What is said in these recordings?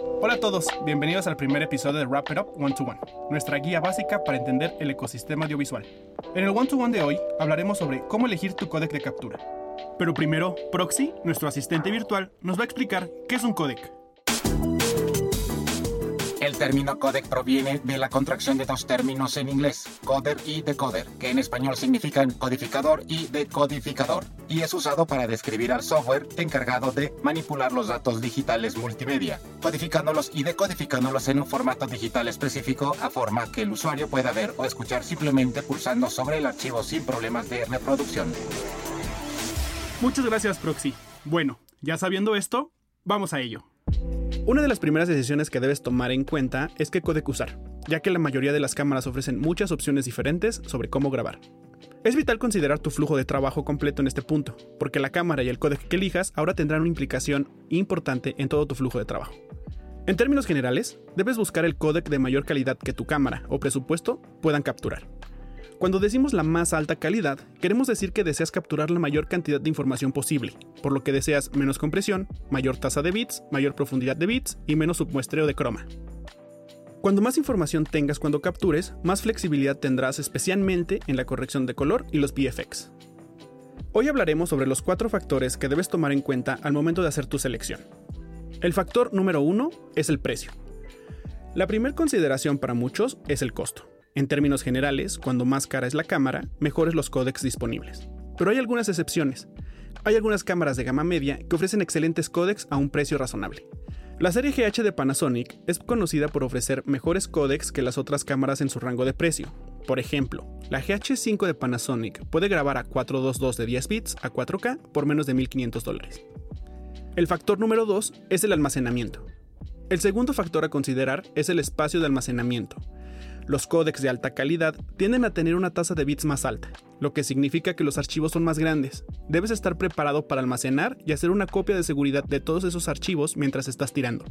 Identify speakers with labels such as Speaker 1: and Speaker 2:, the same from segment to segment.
Speaker 1: Hola a todos, bienvenidos al primer episodio de Wrap It Up One to One, nuestra guía básica para entender el ecosistema audiovisual. En el One to One de hoy hablaremos sobre cómo elegir tu códec de captura. Pero primero, Proxy, nuestro asistente virtual, nos va a explicar qué es un códec.
Speaker 2: El término codec proviene de la contracción de dos términos en inglés, coder y decoder, que en español significan codificador y decodificador, y es usado para describir al software encargado de manipular los datos digitales multimedia, codificándolos y decodificándolos en un formato digital específico a forma que el usuario pueda ver o escuchar simplemente pulsando sobre el archivo sin problemas de reproducción.
Speaker 1: Muchas gracias, Proxy. Bueno, ya sabiendo esto, vamos a ello. Una de las primeras decisiones que debes tomar en cuenta es qué codec usar, ya que la mayoría de las cámaras ofrecen muchas opciones diferentes sobre cómo grabar. Es vital considerar tu flujo de trabajo completo en este punto, porque la cámara y el codec que elijas ahora tendrán una implicación importante en todo tu flujo de trabajo. En términos generales, debes buscar el codec de mayor calidad que tu cámara o presupuesto puedan capturar. Cuando decimos la más alta calidad, queremos decir que deseas capturar la mayor cantidad de información posible, por lo que deseas menos compresión, mayor tasa de bits, mayor profundidad de bits y menos submuestreo de croma. Cuando más información tengas cuando captures, más flexibilidad tendrás especialmente en la corrección de color y los VFX. Hoy hablaremos sobre los cuatro factores que debes tomar en cuenta al momento de hacer tu selección. El factor número uno es el precio. La primera consideración para muchos es el costo. En términos generales, cuando más cara es la cámara, mejores los códecs disponibles. Pero hay algunas excepciones. Hay algunas cámaras de gama media que ofrecen excelentes códecs a un precio razonable. La serie GH de Panasonic es conocida por ofrecer mejores códecs que las otras cámaras en su rango de precio. Por ejemplo, la GH5 de Panasonic puede grabar a 422 de 10 bits a 4K por menos de 1.500 dólares. El factor número 2 es el almacenamiento. El segundo factor a considerar es el espacio de almacenamiento. Los códecs de alta calidad tienden a tener una tasa de bits más alta, lo que significa que los archivos son más grandes. Debes estar preparado para almacenar y hacer una copia de seguridad de todos esos archivos mientras estás tirando.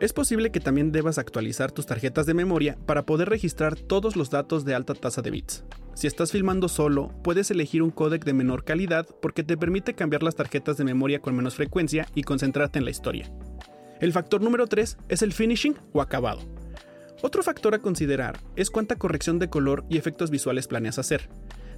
Speaker 1: Es posible que también debas actualizar tus tarjetas de memoria para poder registrar todos los datos de alta tasa de bits. Si estás filmando solo, puedes elegir un códec de menor calidad porque te permite cambiar las tarjetas de memoria con menos frecuencia y concentrarte en la historia. El factor número 3 es el finishing o acabado. Otro factor a considerar es cuánta corrección de color y efectos visuales planeas hacer.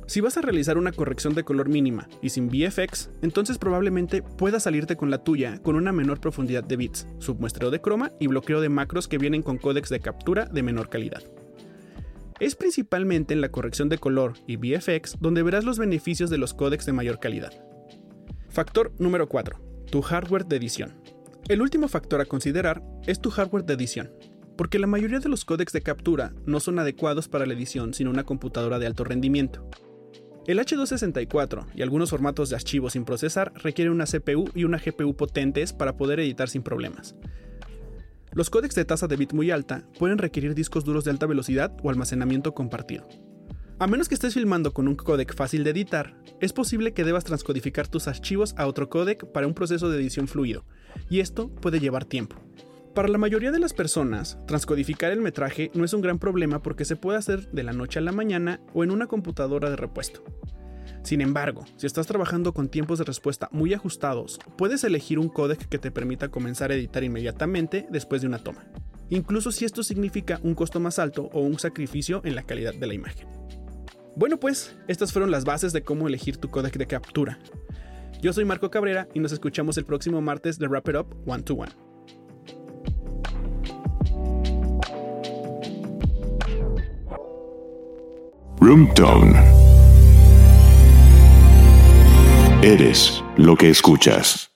Speaker 1: Si vas a realizar una corrección de color mínima y sin VFX, entonces probablemente puedas salirte con la tuya con una menor profundidad de bits, submuestreo de croma y bloqueo de macros que vienen con códecs de captura de menor calidad. Es principalmente en la corrección de color y VFX donde verás los beneficios de los códecs de mayor calidad. Factor número 4. Tu hardware de edición. El último factor a considerar es tu hardware de edición porque la mayoría de los códecs de captura no son adecuados para la edición sin una computadora de alto rendimiento. El H264 y algunos formatos de archivos sin procesar requieren una CPU y una GPU potentes para poder editar sin problemas. Los códecs de tasa de bit muy alta pueden requerir discos duros de alta velocidad o almacenamiento compartido. A menos que estés filmando con un códec fácil de editar, es posible que debas transcodificar tus archivos a otro códec para un proceso de edición fluido, y esto puede llevar tiempo. Para la mayoría de las personas, transcodificar el metraje no es un gran problema porque se puede hacer de la noche a la mañana o en una computadora de repuesto. Sin embargo, si estás trabajando con tiempos de respuesta muy ajustados, puedes elegir un códec que te permita comenzar a editar inmediatamente después de una toma, incluso si esto significa un costo más alto o un sacrificio en la calidad de la imagen. Bueno pues, estas fueron las bases de cómo elegir tu códec de captura. Yo soy Marco Cabrera y nos escuchamos el próximo martes de Wrap It Up One to One.
Speaker 3: Roomtone. Eres lo que escuchas.